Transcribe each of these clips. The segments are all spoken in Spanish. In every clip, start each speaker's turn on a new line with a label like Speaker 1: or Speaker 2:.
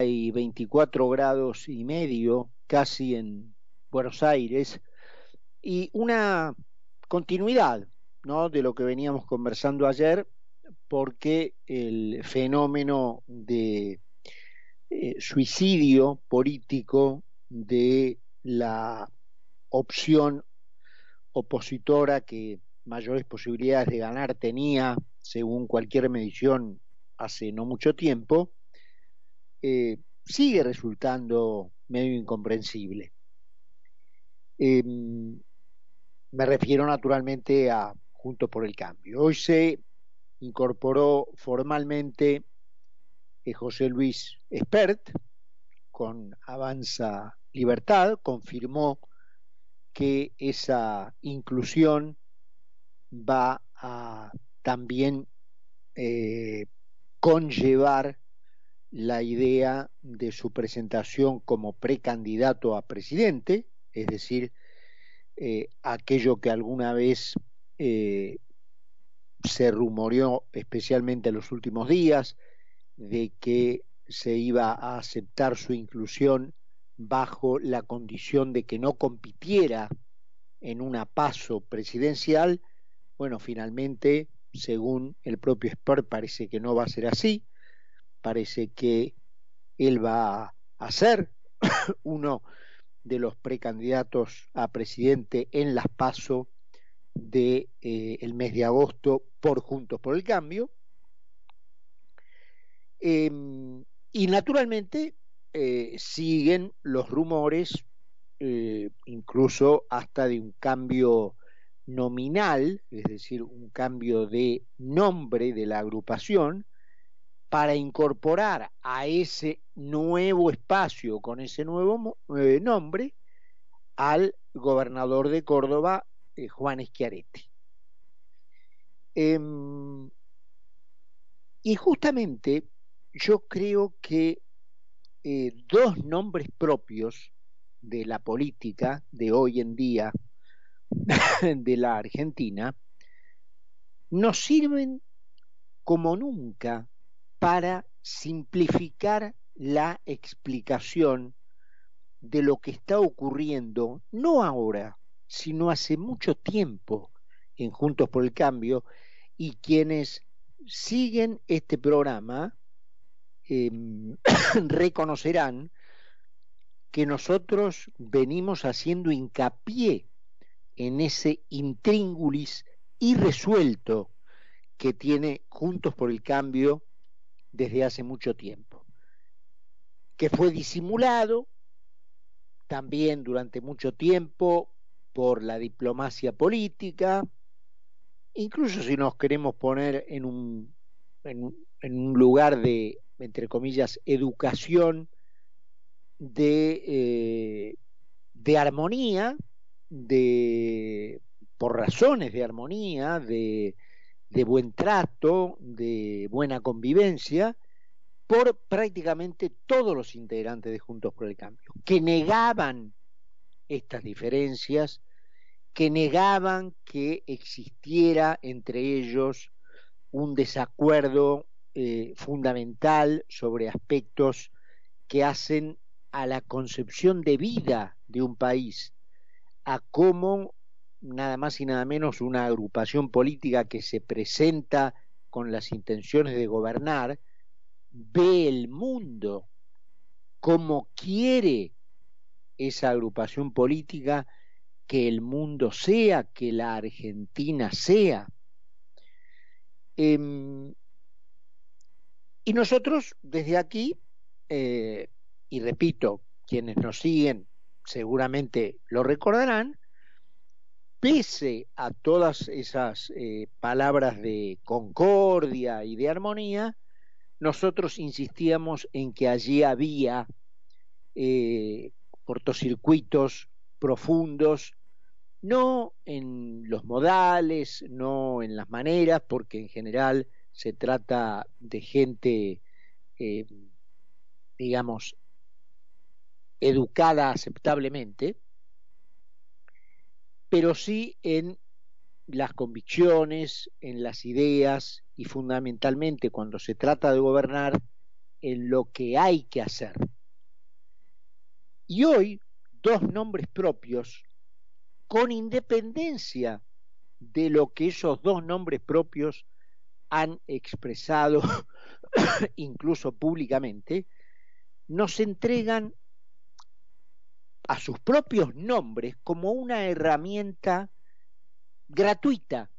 Speaker 1: y 24 grados y medio casi en Buenos Aires y una continuidad ¿no? de lo que veníamos conversando ayer porque el fenómeno de eh, suicidio político de la opción opositora que mayores posibilidades de ganar tenía, según cualquier medición, hace no mucho tiempo, eh, sigue resultando medio incomprensible. Em, me refiero naturalmente a Juntos por el Cambio. Hoy se incorporó formalmente eh, José Luis Espert con Avanza Libertad, confirmó que esa inclusión va a también eh, conllevar la idea de su presentación como precandidato a presidente, es decir, eh, aquello que alguna vez eh, se rumoreó, especialmente en los últimos días, de que se iba a aceptar su inclusión bajo la condición de que no compitiera en una paso presidencial, bueno, finalmente, según el propio Spur, parece que no va a ser así, parece que él va a ser uno de los precandidatos a presidente en las paso del de, eh, mes de agosto por Juntos por el Cambio. Eh, y naturalmente eh, siguen los rumores, eh, incluso hasta de un cambio nominal, es decir, un cambio de nombre de la agrupación, para incorporar a ese nuevo espacio con ese nuevo eh, nombre al gobernador de Córdoba, eh, Juan Schiaretti. Eh, y justamente yo creo que eh, dos nombres propios de la política de hoy en día de la Argentina nos sirven como nunca para simplificar la explicación de lo que está ocurriendo, no ahora, sino hace mucho tiempo en Juntos por el Cambio, y quienes siguen este programa eh, reconocerán que nosotros venimos haciendo hincapié en ese intríngulis irresuelto que tiene Juntos por el Cambio desde hace mucho tiempo, que fue disimulado también durante mucho tiempo por la diplomacia política, incluso si nos queremos poner en un, lugar de, entre comillas, educación de, eh, de armonía, de, por razones de armonía, de, de buen trato, de buena convivencia, por prácticamente todos los integrantes de Juntos por el Cambio, que negaban estas diferencias, que negaban que existiera entre ellos un desacuerdo eh, fundamental sobre aspectos que hacen a la concepción de vida de un país, a cómo nada más y nada menos una agrupación política que se presenta con las intenciones de gobernar, ve el mundo como quiere esa agrupación política que el mundo sea, que la Argentina sea. Eh, y nosotros desde aquí, eh, y repito, quienes nos siguen seguramente lo recordarán, pese a todas esas eh, palabras de concordia y de armonía, nosotros insistíamos en que allí había eh, cortocircuitos profundos, no en los modales, no en las maneras, porque en general se trata de gente, eh, digamos, educada aceptablemente, pero sí en las convicciones, en las ideas y fundamentalmente cuando se trata de gobernar, en lo que hay que hacer. Y hoy, dos nombres propios, con independencia de lo que esos dos nombres propios han expresado incluso públicamente, nos entregan a sus propios nombres como una herramienta gratuita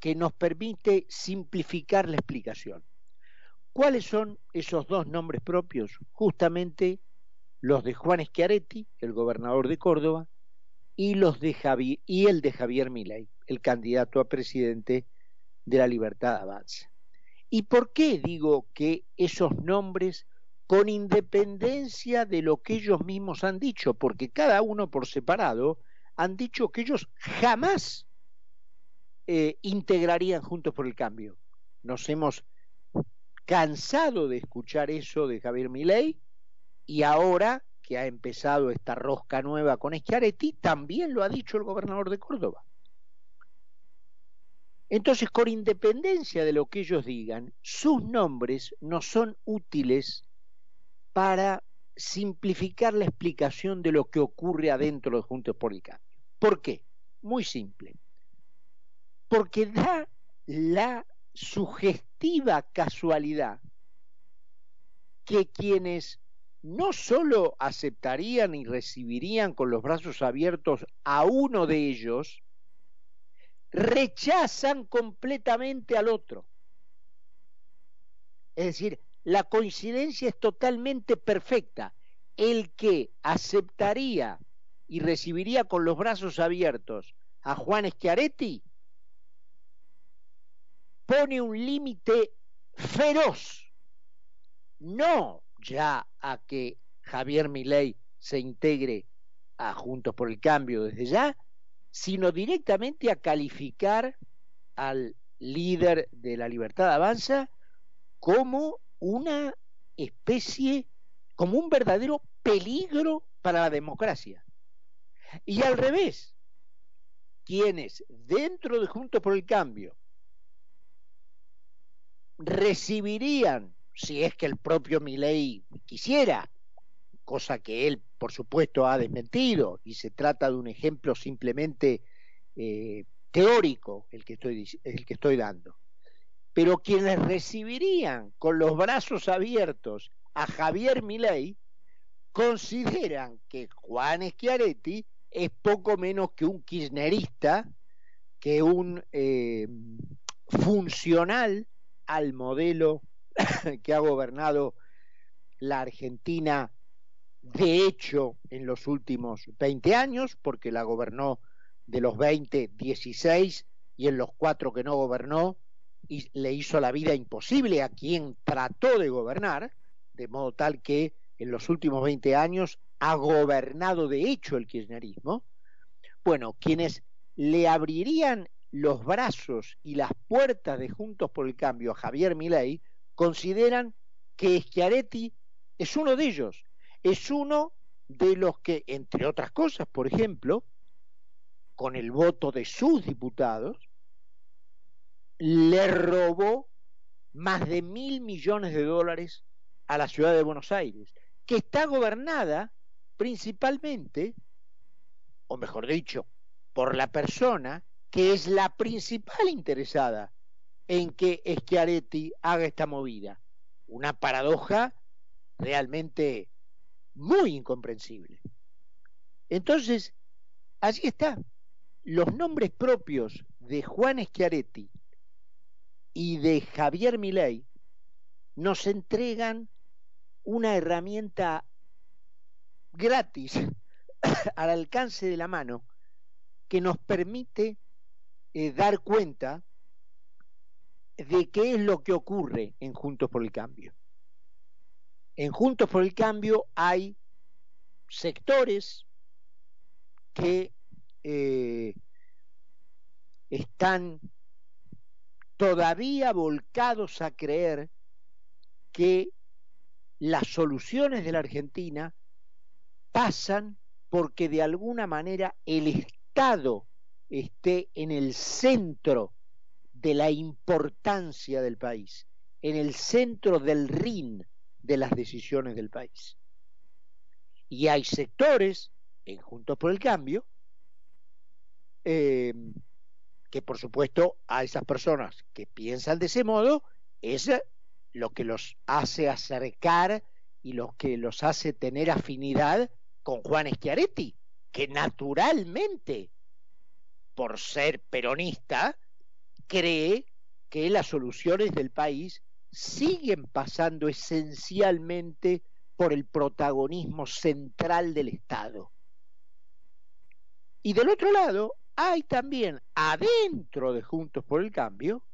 Speaker 1: que nos permite simplificar la explicación. ¿Cuáles son esos dos nombres propios? Justamente los de Juan Schiaretti, el gobernador de Córdoba, y, los de y el de Javier Milei, el candidato a presidente de la Libertad Avanza. ¿Y por qué digo que esos nombres, con independencia de lo que ellos mismos han dicho, porque cada uno por separado han dicho que ellos jamás eh, integrarían Juntos por el Cambio. Nos hemos cansado de escuchar eso de Javier Milei y ahora que ha empezado esta rosca nueva con Schiaretti, también lo ha dicho el gobernador de Córdoba. Entonces, con independencia de lo que ellos digan, sus nombres no son útiles para simplificar la explicación de lo que ocurre adentro de Juntos por. ¿Por qué? Muy simple porque da la sugestiva casualidad que quienes no solo aceptarían y recibirían con los brazos abiertos a uno de ellos, rechazan completamente al otro. Es decir, la coincidencia es totalmente perfecta. El que aceptaría y recibiría con los brazos abiertos a Juan Schiaretti pone un límite feroz, no ya a que Javier Milei se integre a Juntos por el Cambio desde ya, sino directamente a calificar al líder de la libertad avanza como una especie, como un verdadero peligro para la democracia. Y al revés, quienes dentro de Juntos por el Cambio recibirían, si es que el propio Milei quisiera, cosa que él, por supuesto, ha desmentido, y se trata de un ejemplo simplemente eh, teórico el que, estoy, el que estoy dando. Pero quienes recibirían con los brazos abiertos a Javier Milei consideran que Juan Schiaretti es poco menos que un kirchnerista, que un eh, funcional al modelo que ha gobernado la Argentina de hecho en los últimos 20 años, porque la gobernó de los 20, 16 y en los cuatro que no gobernó y le hizo la vida imposible a quien trató de gobernar, de modo tal que en los últimos 20 años ha gobernado de hecho el kirchnerismo. Bueno, quienes le abrirían los brazos y las puertas de Juntos por el Cambio a Javier Milei consideran que Schiaretti es uno de ellos, es uno de los que, entre otras cosas, por ejemplo, con el voto de sus diputados, le robó más de mil millones de dólares a la ciudad de Buenos Aires, que está gobernada principalmente, o mejor dicho, por la persona que es la principal interesada en que Schiaretti haga esta movida. Una paradoja realmente muy incomprensible. Entonces, allí está. Los nombres propios de Juan Schiaretti y de Javier Milei nos entregan una herramienta gratis al alcance de la mano que nos permite eh, dar cuenta de qué es lo que ocurre en Juntos por el Cambio. En Juntos por el Cambio hay sectores que eh, están todavía volcados a creer que las soluciones de la Argentina pasan porque de alguna manera el Estado esté en el centro de la importancia del país, en el centro del RIN, de las decisiones del país. Y hay sectores en Juntos por el Cambio eh, que por supuesto a esas personas que piensan de ese modo es lo que los hace acercar y lo que los hace tener afinidad con Juan Schiaretti, que naturalmente, por ser peronista, cree que las soluciones del país siguen pasando esencialmente por el protagonismo central del Estado. Y del otro lado, hay también adentro de Juntos por el Cambio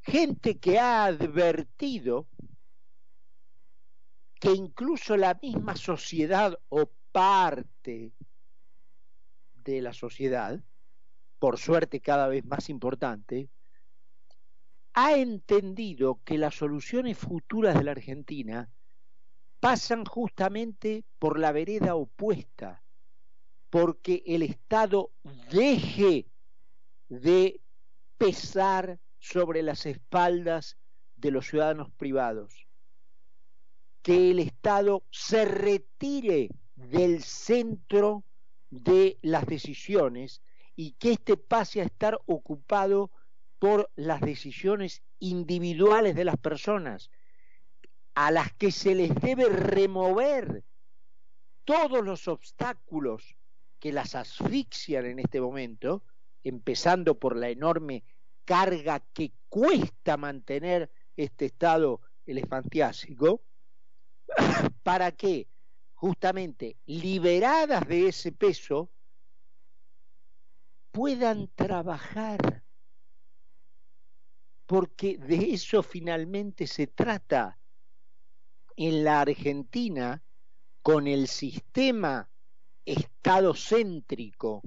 Speaker 1: gente que ha advertido que incluso la misma sociedad o parte de la sociedad, por suerte cada vez más importante, ha entendido que las soluciones futuras de la Argentina pasan justamente por la vereda opuesta, porque el Estado deje de pesar sobre las espaldas de los ciudadanos privados, que el Estado se retire del centro de las decisiones y que éste pase a estar ocupado por las decisiones individuales de las personas, a las que se les debe remover todos los obstáculos que las asfixian en este momento, empezando por la enorme carga que cuesta mantener este estado elefantiásico, para que justamente liberadas de ese peso puedan trabajar porque de eso finalmente se trata. En la Argentina, con el sistema estadocéntrico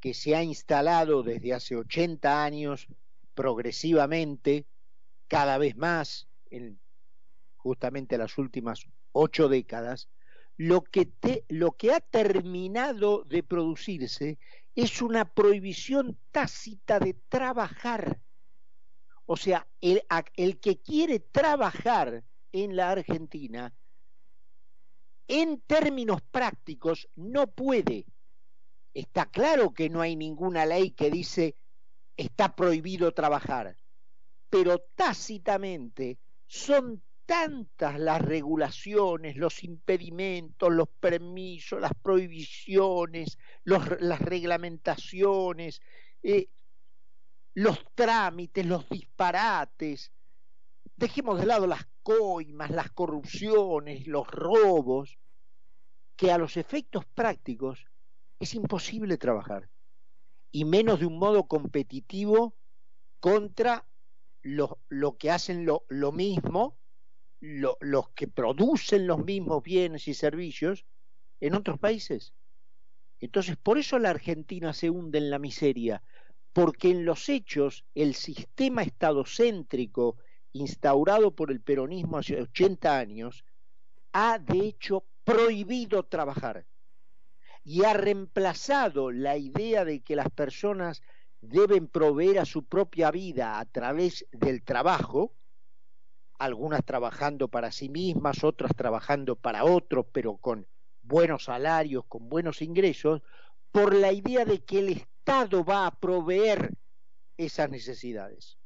Speaker 1: que se ha instalado desde hace 80 años progresivamente, cada vez más, en justamente las últimas ocho décadas, lo que, ha terminado de producirse es una prohibición tácita de trabajar. O sea, el que quiere trabajar en la Argentina, en términos prácticos, no puede. Está claro que no hay ninguna ley que dice está prohibido trabajar, pero tácitamente son tantas las regulaciones, los impedimentos, los permisos, las prohibiciones, las reglamentaciones, eh, los trámites, los disparates, dejemos de lado las coimas, las corrupciones, los robos, que a los efectos prácticos es imposible trabajar, y menos de un modo competitivo contra lo, lo que hacen lo, mismo, lo, los que producen los mismos bienes y servicios en otros países. Entonces, por eso la Argentina se hunde en la miseria, porque en los hechos el sistema estadocéntrico instaurado por el peronismo hace 80 años ha de hecho prohibido trabajar y ha reemplazado la idea de que las personas deben proveer a su propia vida a través del trabajo, algunas trabajando para sí mismas, otras trabajando para otros, pero con buenos salarios, con buenos ingresos, por la idea de que el Estado va a proveer esas necesidades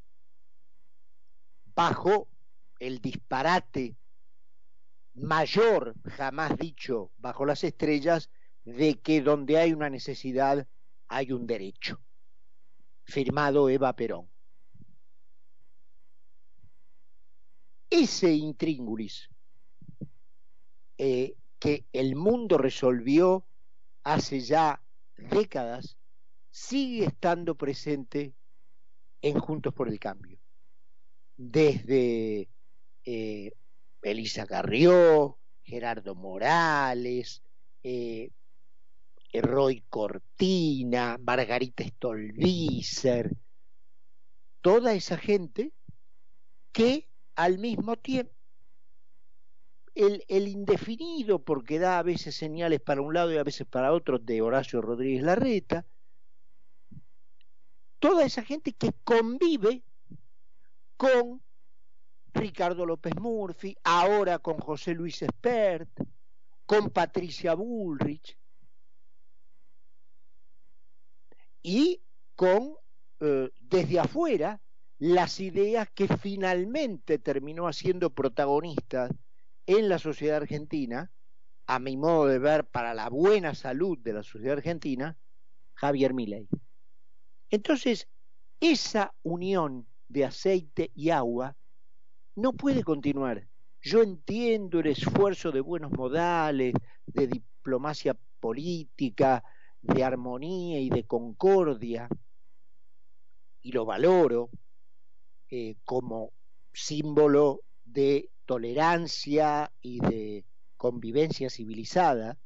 Speaker 1: bajo el disparate mayor jamás dicho bajo las estrellas de que donde hay una necesidad hay un derecho. Firmado Eva Perón. Ese intríngulis eh, que el mundo resolvió hace ya décadas sigue estando presente en Juntos por el Cambio. Desde eh, Elisa Carrió, Gerardo Morales, eh, Roy Cortina, Margarita Stolbizer, toda esa gente que al mismo tiempo el, el, indefinido, porque da a veces señales para un lado y a veces para otro, de Horacio Rodríguez Larreta, toda esa gente que convive con Ricardo López Murphy, ahora con José Luis Espert, con Patricia Bullrich y con, eh, desde afuera, las ideas que finalmente terminó haciendo protagonistas en la sociedad argentina, a mi modo de ver, para la buena salud de la sociedad argentina, Javier Milei. Entonces, esa unión de aceite y agua no puede continuar. Yo entiendo el esfuerzo de buenos modales, de diplomacia política, de armonía y de concordia, y lo valoro eh, como símbolo de tolerancia y de convivencia civilizada,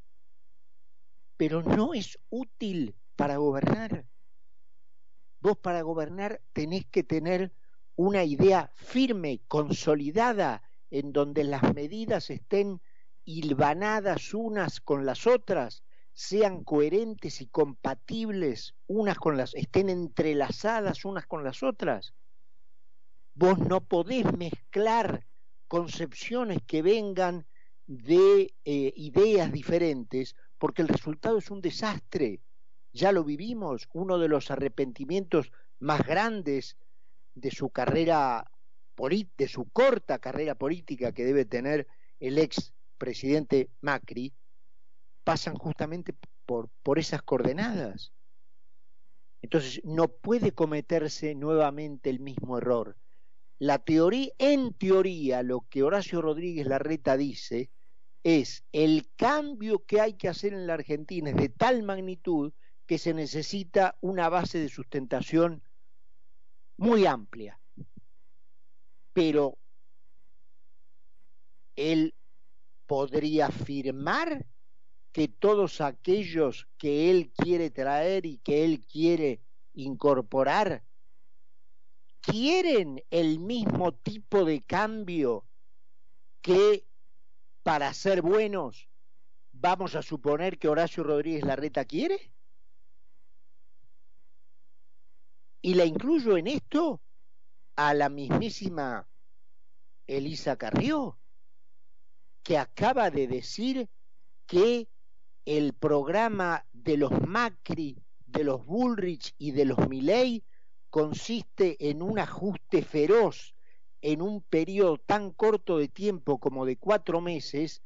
Speaker 1: pero no es útil para gobernar. Vos para gobernar tenés que tener una idea firme, consolidada, en donde las medidas estén hilvanadas unas con las otras, sean coherentes y compatibles unas con las, estén entrelazadas unas con las otras. Vos no podés mezclar concepciones que vengan de eh, ideas diferentes, porque el resultado es un desastre. Ya lo vivimos, uno de los arrepentimientos más grandes de su carrera, de su corta carrera política que debe tener el ex presidente Macri, pasan justamente por, por esas coordenadas. Entonces, no puede cometerse nuevamente el mismo error. La teoría, en teoría, lo que Horacio Rodríguez Larreta dice es el cambio que hay que hacer en la Argentina es de tal magnitud que se necesita una base de sustentación muy amplia. Pero él podría afirmar que todos aquellos que él quiere traer y que él quiere incorporar quieren el mismo tipo de cambio que para ser buenos vamos a suponer que Horacio Rodríguez Larreta quiere? Y la incluyo en esto a la mismísima Elisa Carrió, que acaba de decir que el programa de los Macri, de los Bullrich y de los Milley consiste en un ajuste feroz en un periodo tan corto de tiempo como de cuatro meses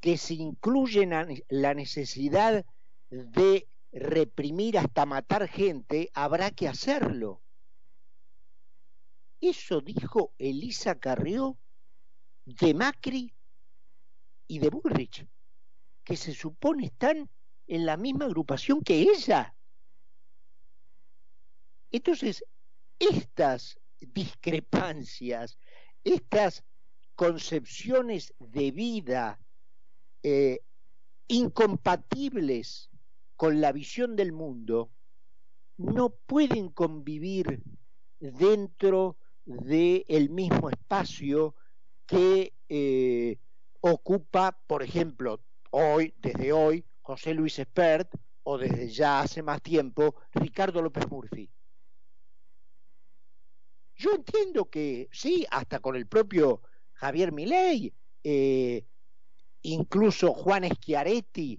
Speaker 1: que se incluye la necesidad de reprimir hasta matar gente, habrá que hacerlo. Eso dijo Elisa Carrió de Macri y de Bullrich, que se supone están en la misma agrupación que ella. Entonces, estas discrepancias, estas concepciones de vida eh, incompatibles con la visión del mundo, no pueden convivir dentro del mismo espacio que eh, ocupa, por ejemplo, hoy, desde hoy, José Luis Espert, o desde ya hace más tiempo, Ricardo López Murphy. Yo entiendo que sí, hasta con el propio Javier Milei, eh, incluso Juan Schiaretti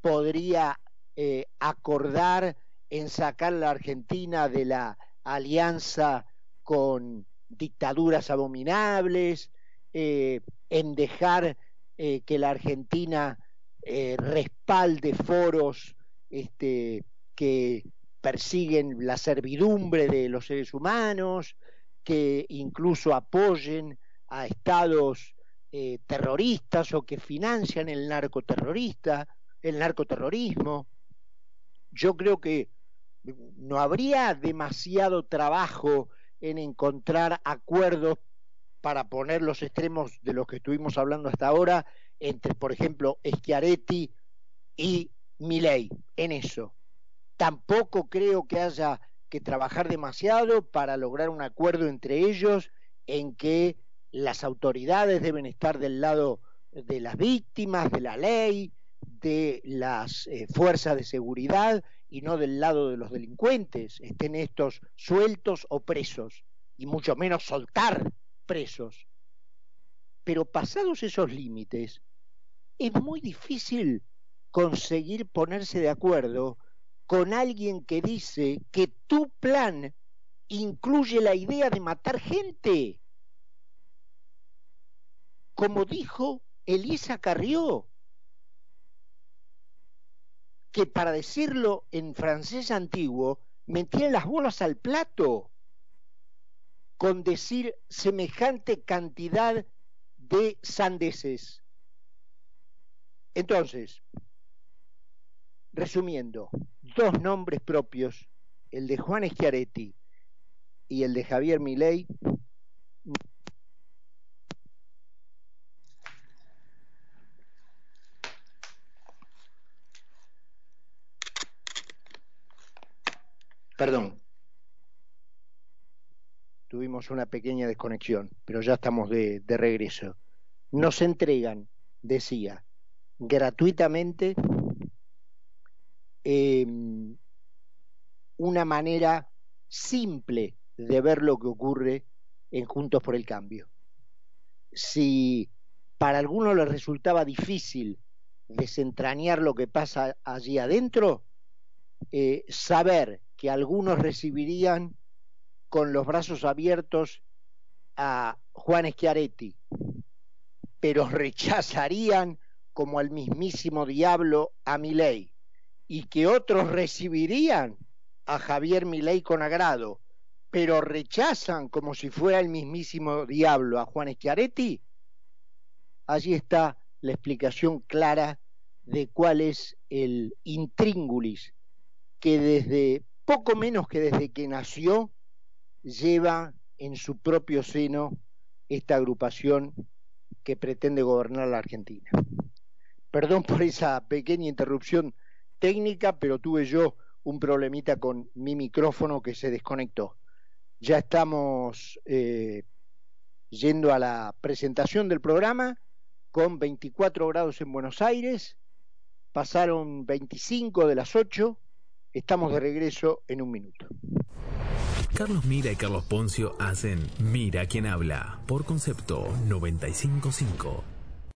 Speaker 1: podría eh, acordar en sacar la Argentina de la alianza con dictaduras abominables, eh, en dejar que la Argentina respalde foros este, que persiguen la servidumbre de los seres humanos, que incluso apoyen a estados eh, terroristas o que financian el narcoterrorista, el narcoterrorismo. Yo creo que no habría demasiado trabajo en encontrar acuerdos para poner los extremos de los que estuvimos hablando hasta ahora entre, por ejemplo, Schiaretti y Milei en eso. Tampoco creo que haya que trabajar demasiado para lograr un acuerdo entre ellos en que las autoridades deben estar del lado de las víctimas, de la ley, de las eh, fuerzas de seguridad y no del lado de los delincuentes, estén estos sueltos o presos, y mucho menos soltar presos. Pero pasados esos límites, es muy difícil conseguir ponerse de acuerdo con alguien que dice que tu plan incluye la idea de matar gente. Como dijo Elisa Carrió, que para decirlo en francés antiguo, metía las bolas al plato con decir semejante cantidad de sandeces. Entonces, resumiendo, dos nombres propios, el de Juan Schiaretti y el de Javier Milei, Perdón. Tuvimos una pequeña desconexión, pero ya estamos de, regreso. Nos entregan, decía, gratuitamente eh, una manera simple de ver lo que ocurre en Juntos por el Cambio. Si para algunos les resultaba difícil desentrañar lo que pasa allí adentro, eh, saber que algunos recibirían con los brazos abiertos a Juan Schiaretti, pero rechazarían como al mismísimo diablo a Milei, y que otros recibirían a Javier Milei con agrado, pero rechazan como si fuera el mismísimo diablo a Juan Schiaretti, allí está la explicación clara de cuál es el intríngulis que desde poco menos que desde que nació lleva en su propio seno esta agrupación que pretende gobernar la Argentina. Perdón por esa pequeña interrupción técnica, pero tuve yo un problemita con mi micrófono que se desconectó. Ya estamos eh, yendo a la presentación del programa con 24 grados en Buenos Aires, pasaron 25 de las 8, estamos de regreso en un minuto.
Speaker 2: Carlos Mira y Carlos Poncio hacen Mira quien habla por concepto 955.